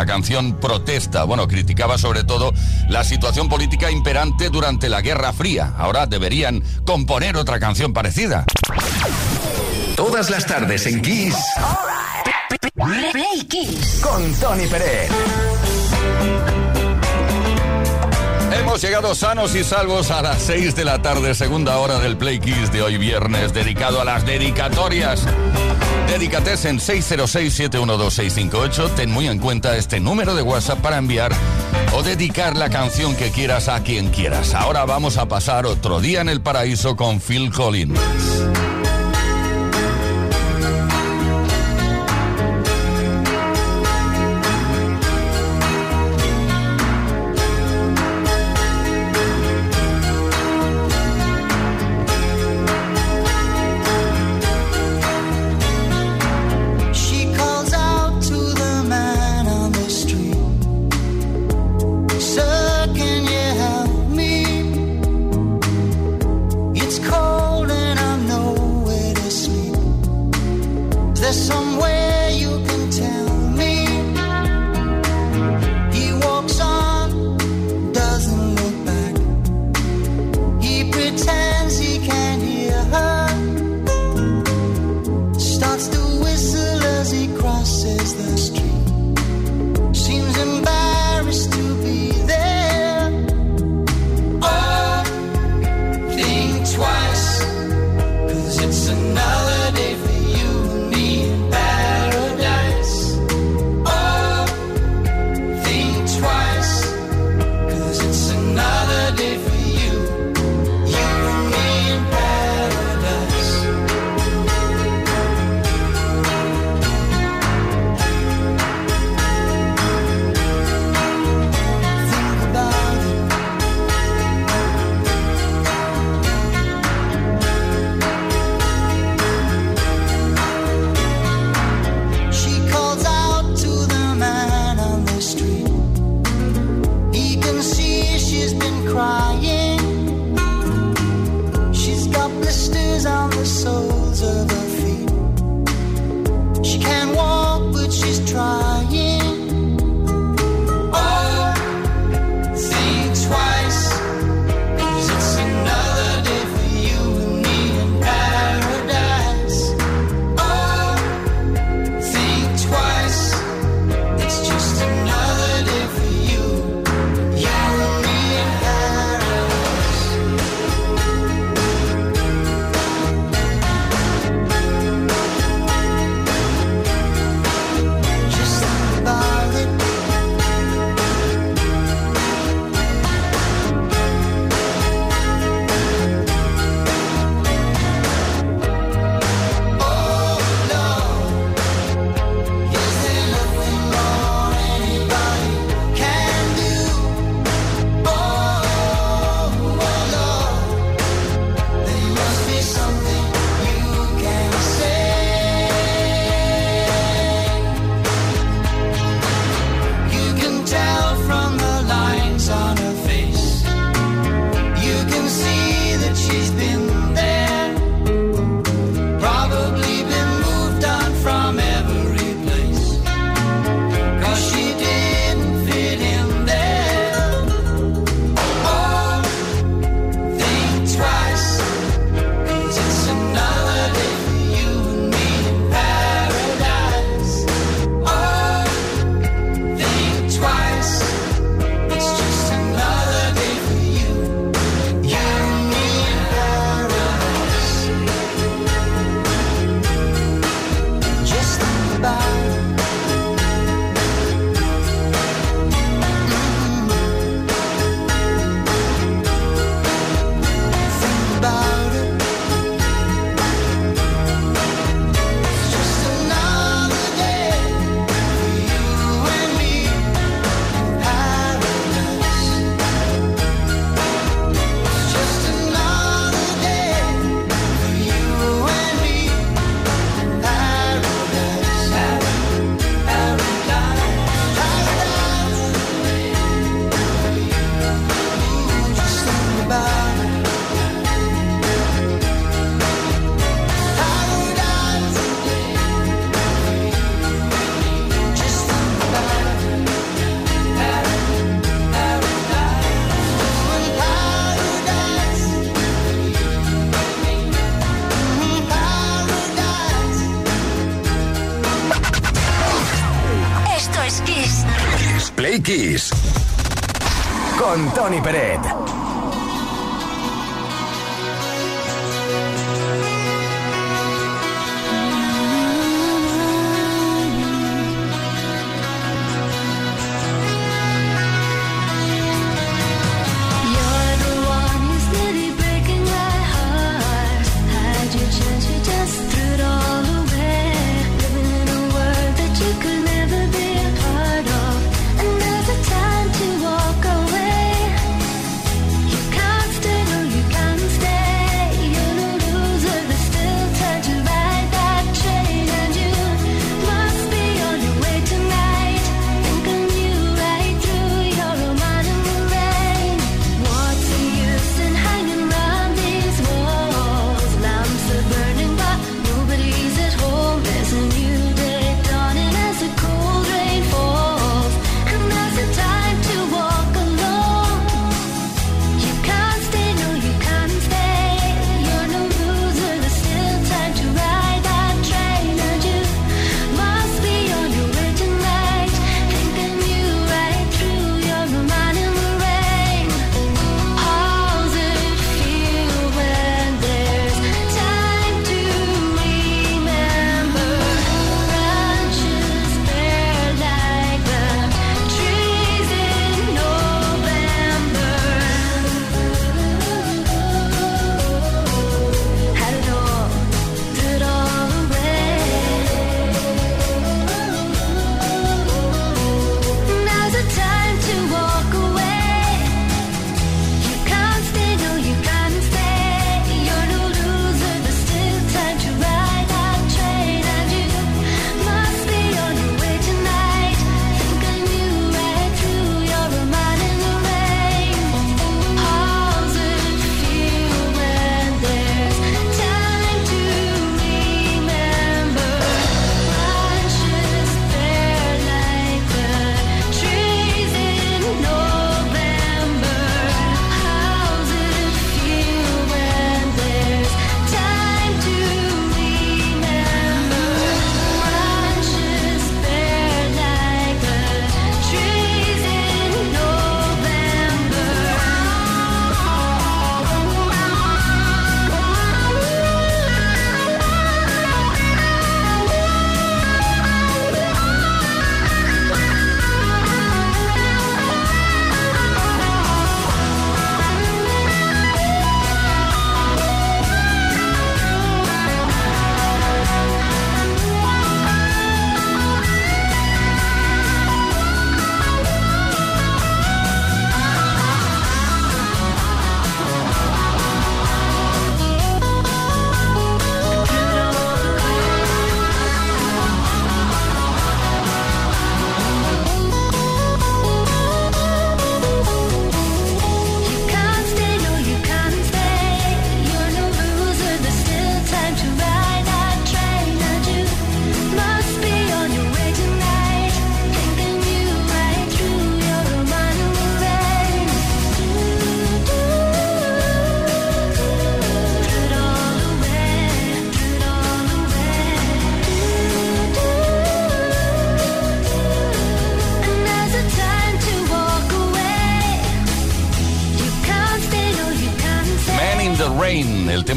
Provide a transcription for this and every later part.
La canción protesta, bueno, criticaba sobre todo la situación política imperante durante la Guerra Fría. Ahora deberían componer otra canción parecida. Todas las tardes en Kiss. Play Kiss con Tony Pérez. Hemos llegado sanos y salvos a las 6 de la tarde, segunda hora del Play Kiss de hoy viernes, dedicado a las dedicatorias. Dedicates en 606-712-658. Ten muy en cuenta este número de WhatsApp para enviar o dedicar la canción que quieras a quien quieras. Ahora vamos a pasar otro día en el paraíso con Phil Collins.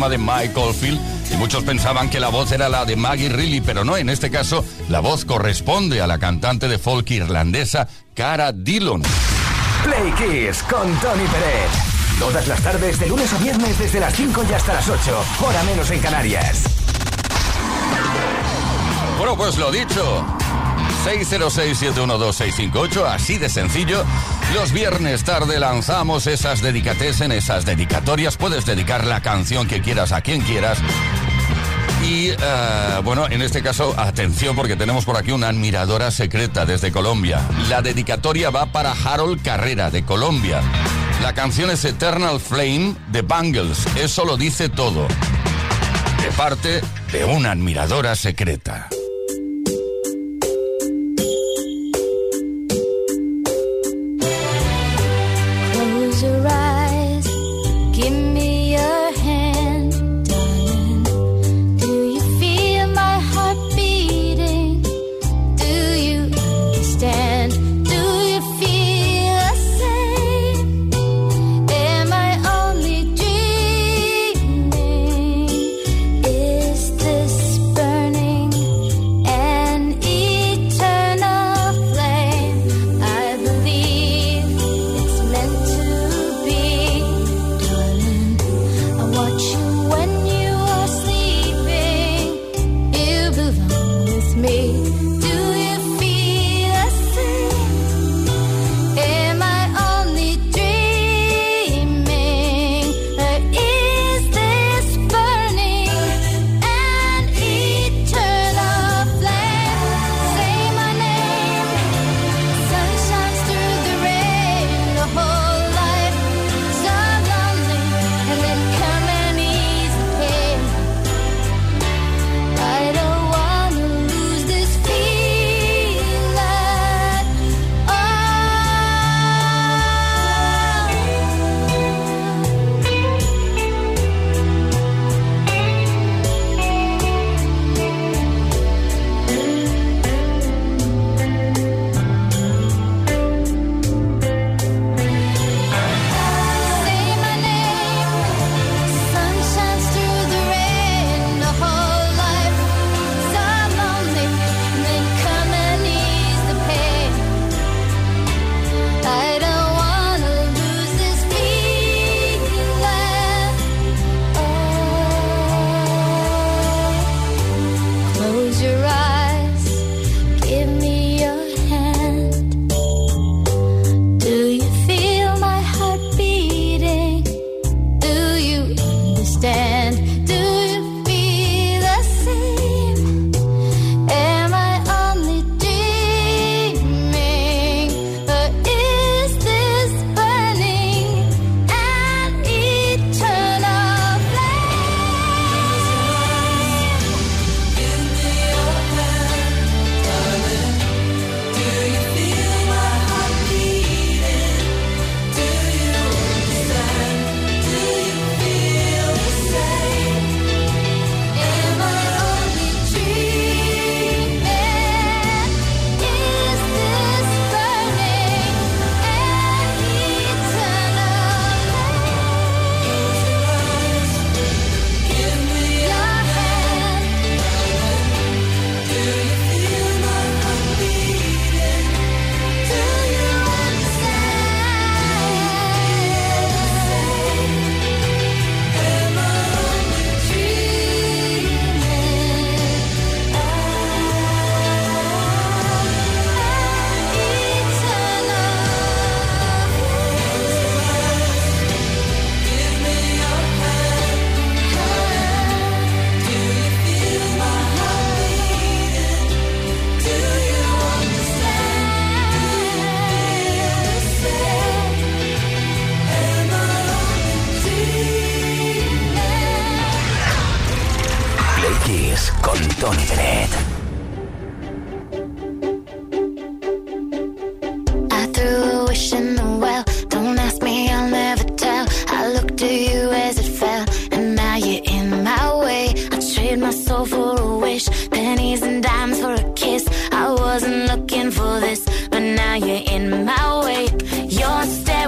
Tema de Mike Oldfield, y muchos pensaban que la voz era la de Maggie Reilly, pero no, en este caso la voz corresponde a la cantante de folk irlandesa Cara Dillon. Play Kiss con Tony Pérez. Todas las tardes, de lunes a viernes, desde las 5 y hasta las 8, hora menos en Canarias. Bueno, pues lo dicho. 606-712-658, así de sencillo. Los viernes tarde lanzamos esas dedicates en esas dedicatorias. Puedes dedicar la canción que quieras a quien quieras. Y eh, bueno, en este caso, atención porque tenemos por aquí una admiradora secreta desde Colombia. La dedicatoria va para Harold Carrera de Colombia. La canción es Eternal Flame de Bangles. Eso lo dice todo. De parte de una admiradora secreta.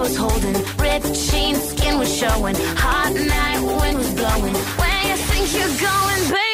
was holding. Ripped jeans, skin was showing. Hot night, wind was blowing. Where you think you're going, baby?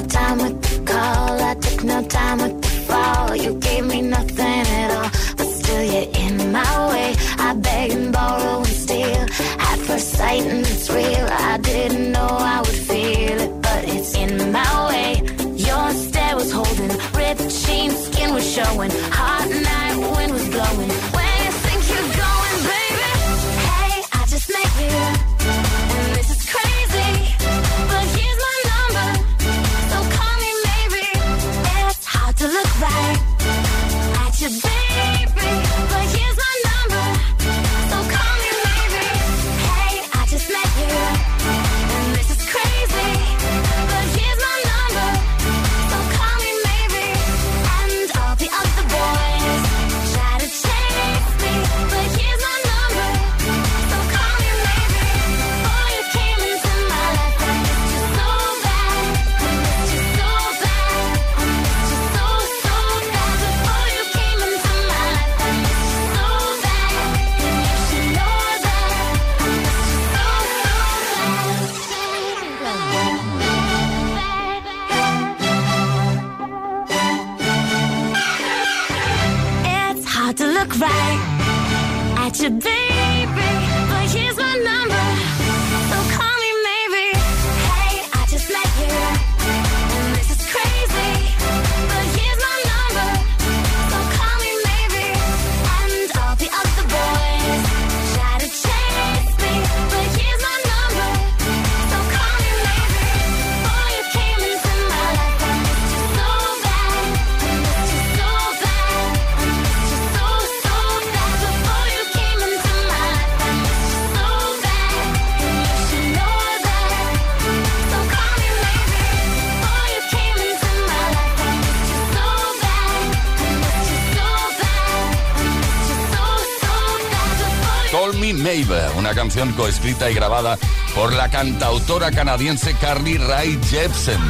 no time with the call. I took no time with the fall. You gave me nothing at all, but still you're in my way. I beg and borrow and steal at first sight, and it's real. I didn't know I would feel it, but it's in my way. Your stare was holding, ripped jeans, skin was showing. Heart canción coescrita y grabada por la cantautora canadiense Carly Rae Jepsen.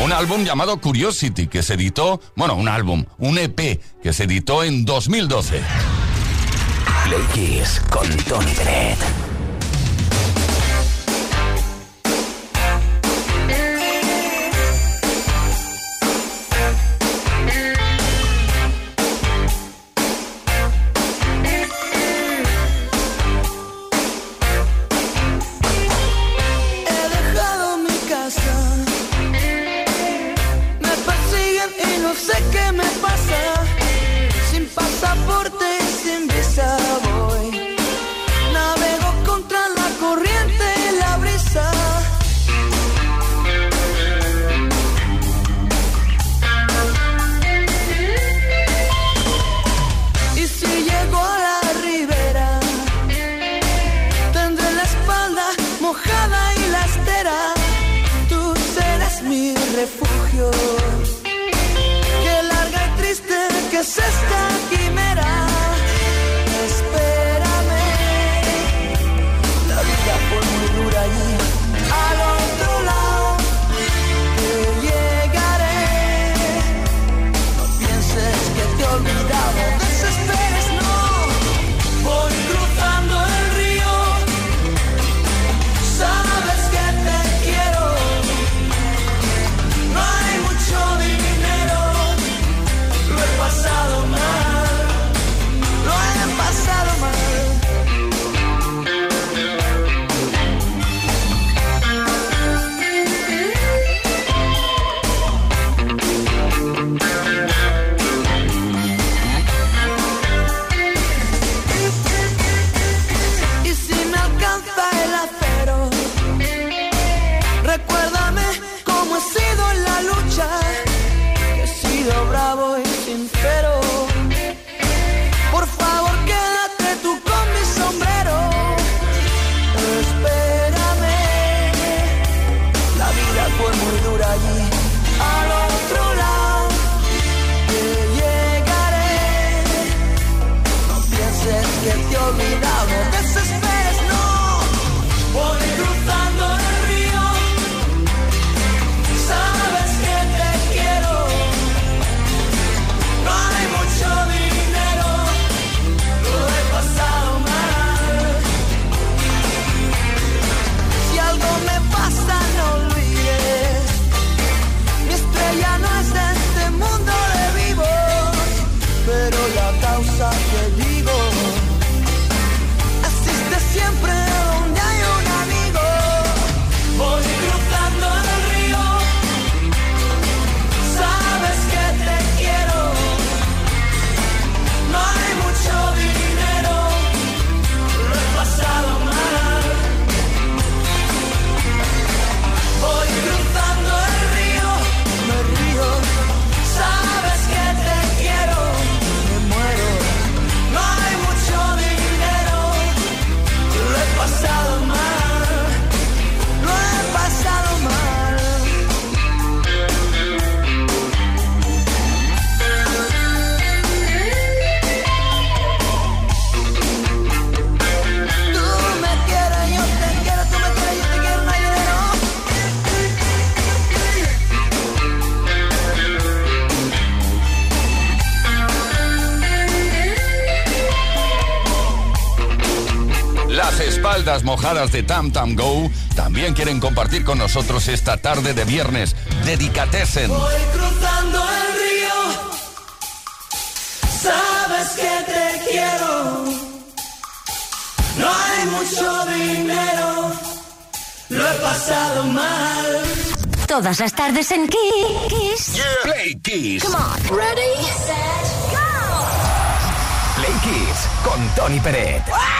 Un álbum llamado Curiosity que se editó, bueno, un álbum, un EP que se editó en 2012. Play Kiss con Tony Dredd. Espaldas mojadas de Tam Tam Go también quieren compartir con nosotros esta tarde de viernes. Dedicatesen. Voy cruzando el río. Sabes que te quiero. No hay mucho dinero. Lo he pasado mal. Todas las tardes en Kiss. Play Kiss. Come on. Ready, set, go. Play Kiss con Tony Peret. Feel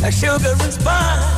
like sugar and spice.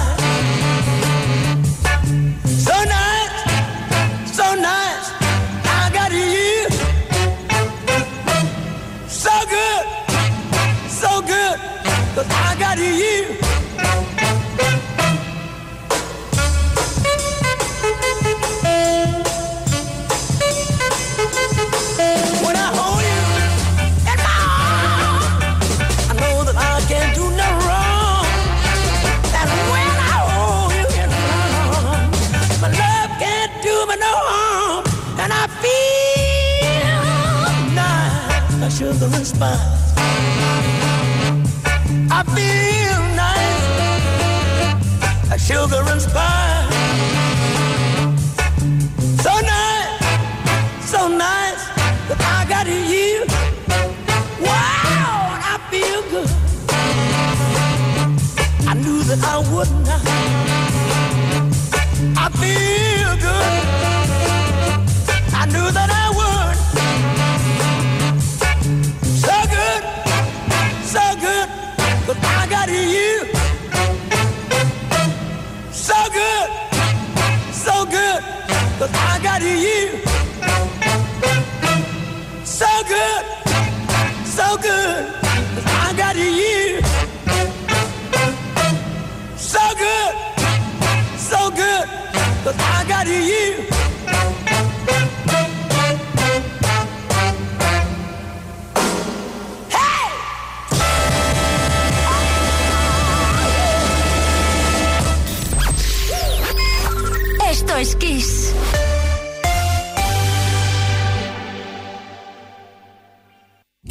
But I got you. So good, so good, I got you. So good, so good, but I got you.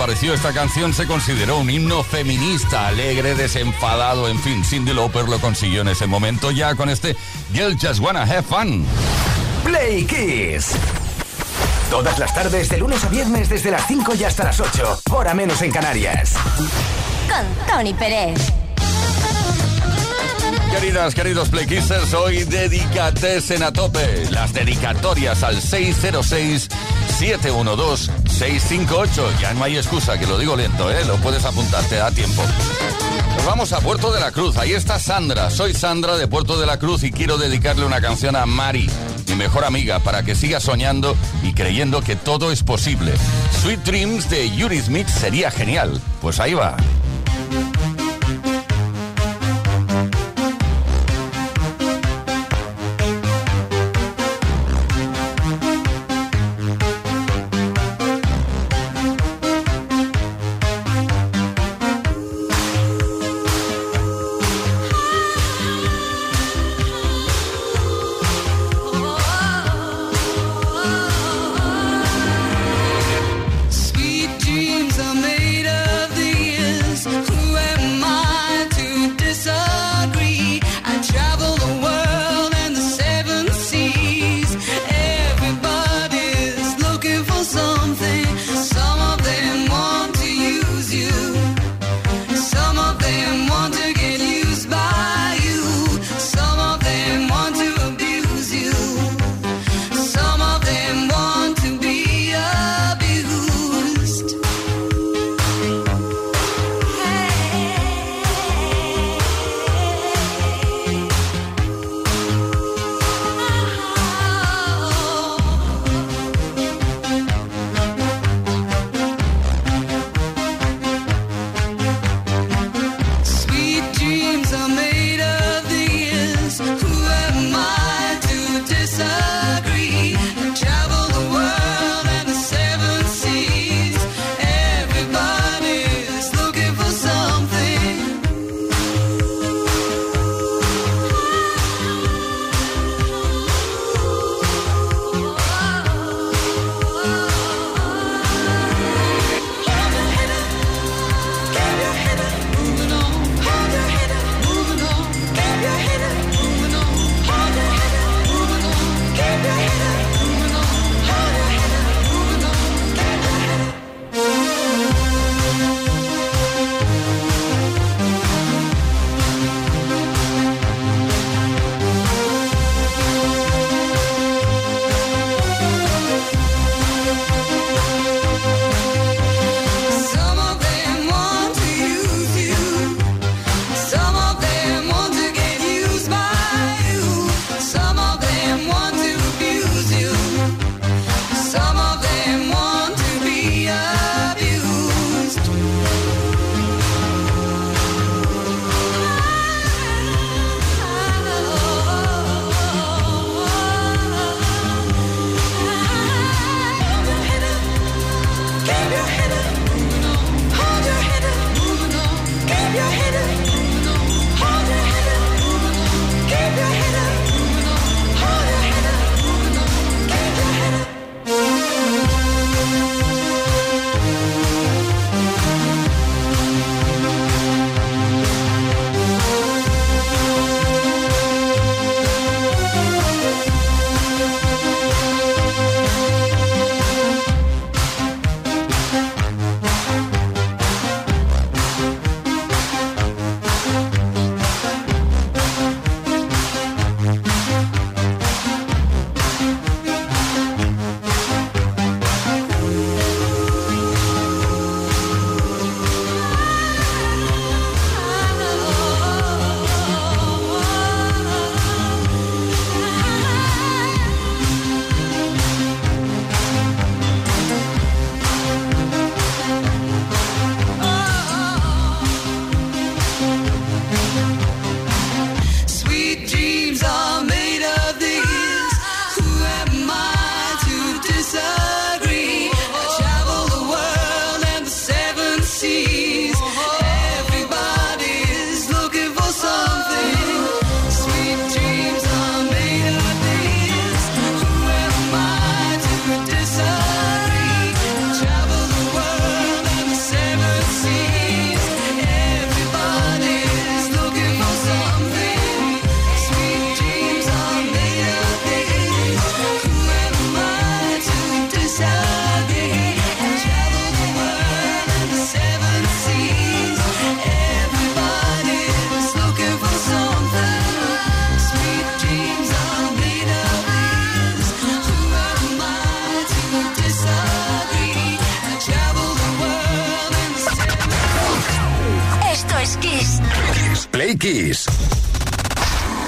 Apareció esta canción se consideró un himno feminista, alegre, desenfadado, en fin, Cindy Lauper lo consiguió en ese momento ya con este Girl Just Wanna Have Fun. Play Kiss. Todas las tardes, de lunes a viernes, desde las 5 y hasta las 8, hora menos en Canarias. Con Tony Pérez. Queridas, queridos Playkissers, hoy dedicatesen a tope. Las dedicatorias al 606-712-658. Ya no hay excusa, que lo digo lento, ¿eh? Lo puedes apuntar, te da tiempo. Nos vamos a Puerto de la Cruz. Ahí está Sandra. Soy Sandra de Puerto de la Cruz y quiero dedicarle una canción a Mari, mi mejor amiga, para que siga soñando y creyendo que todo es posible. Sweet Dreams de Yuri Smith sería genial. Pues ahí va.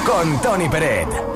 Con Tony Peret.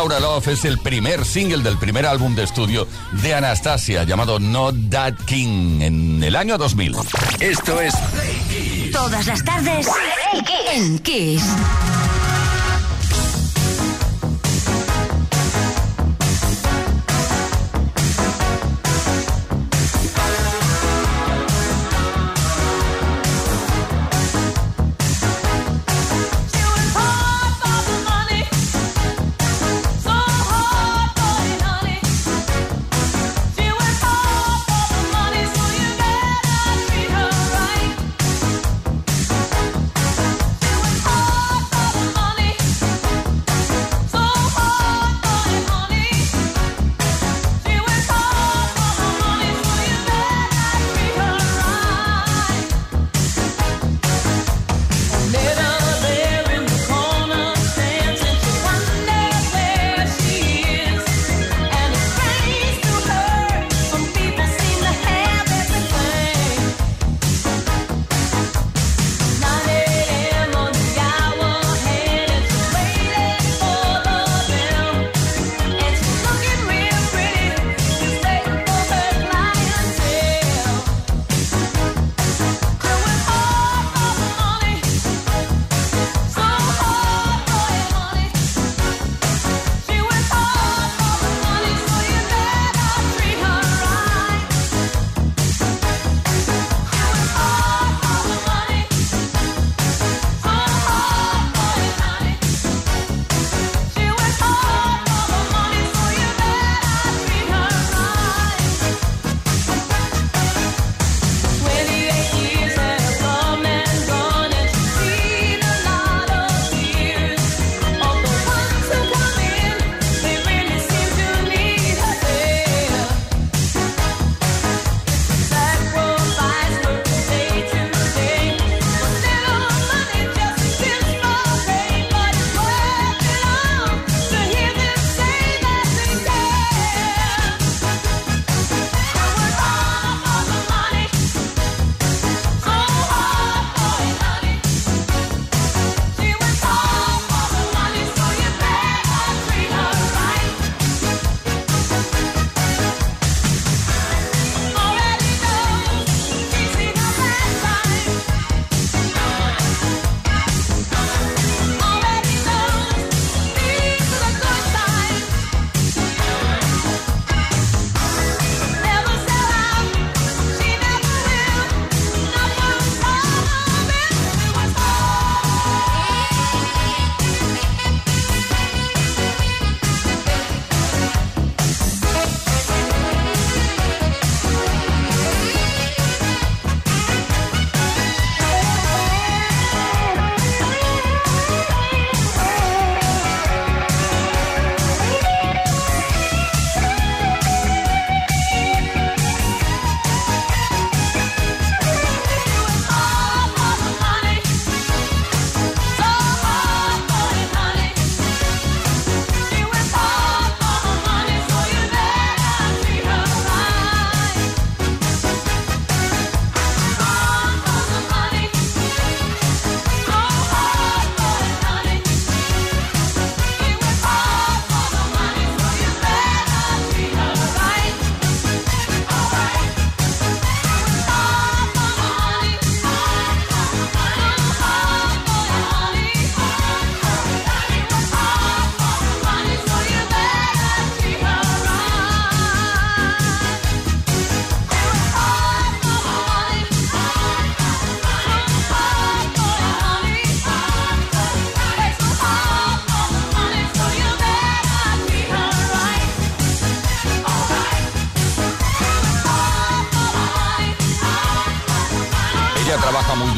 Laura Love es el primer single del primer álbum de estudio de Anastasia llamado Not That King en el año 2000. Esto es Todas las tardes en Kiss.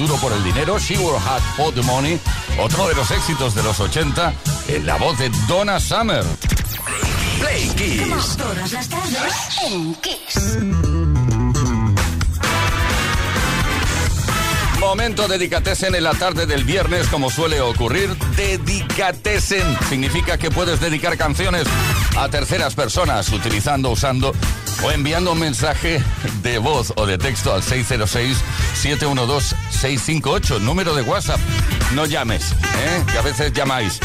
Duro por el dinero, She Were Hot for the Money, otro de los éxitos de los 80, en la voz de Donna Summer. Play Kiss. Todas las tardes en Kiss. Momento dedicatesen en la tarde del viernes, como suele ocurrir. Dedicatesen significa que puedes dedicar canciones a terceras personas utilizando, usando o enviando un mensaje de voz o de texto al 606-712-658, número de WhatsApp. No llames, ¿eh? que a veces llamáis.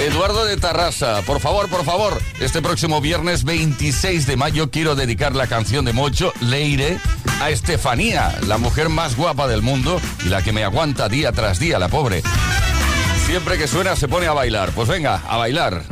Eduardo de Tarrasa, por favor, por favor, este próximo viernes 26 de mayo quiero dedicar la canción de Mocho, Leire, a Estefanía, la mujer más guapa del mundo y la que me aguanta día tras día, la pobre. Siempre que suena se pone a bailar. Pues venga, a bailar.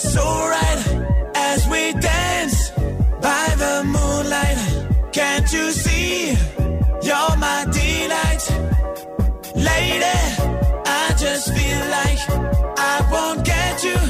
So right as we dance by the moonlight. Can't you see? You're my delight, lady. I just feel like I won't get you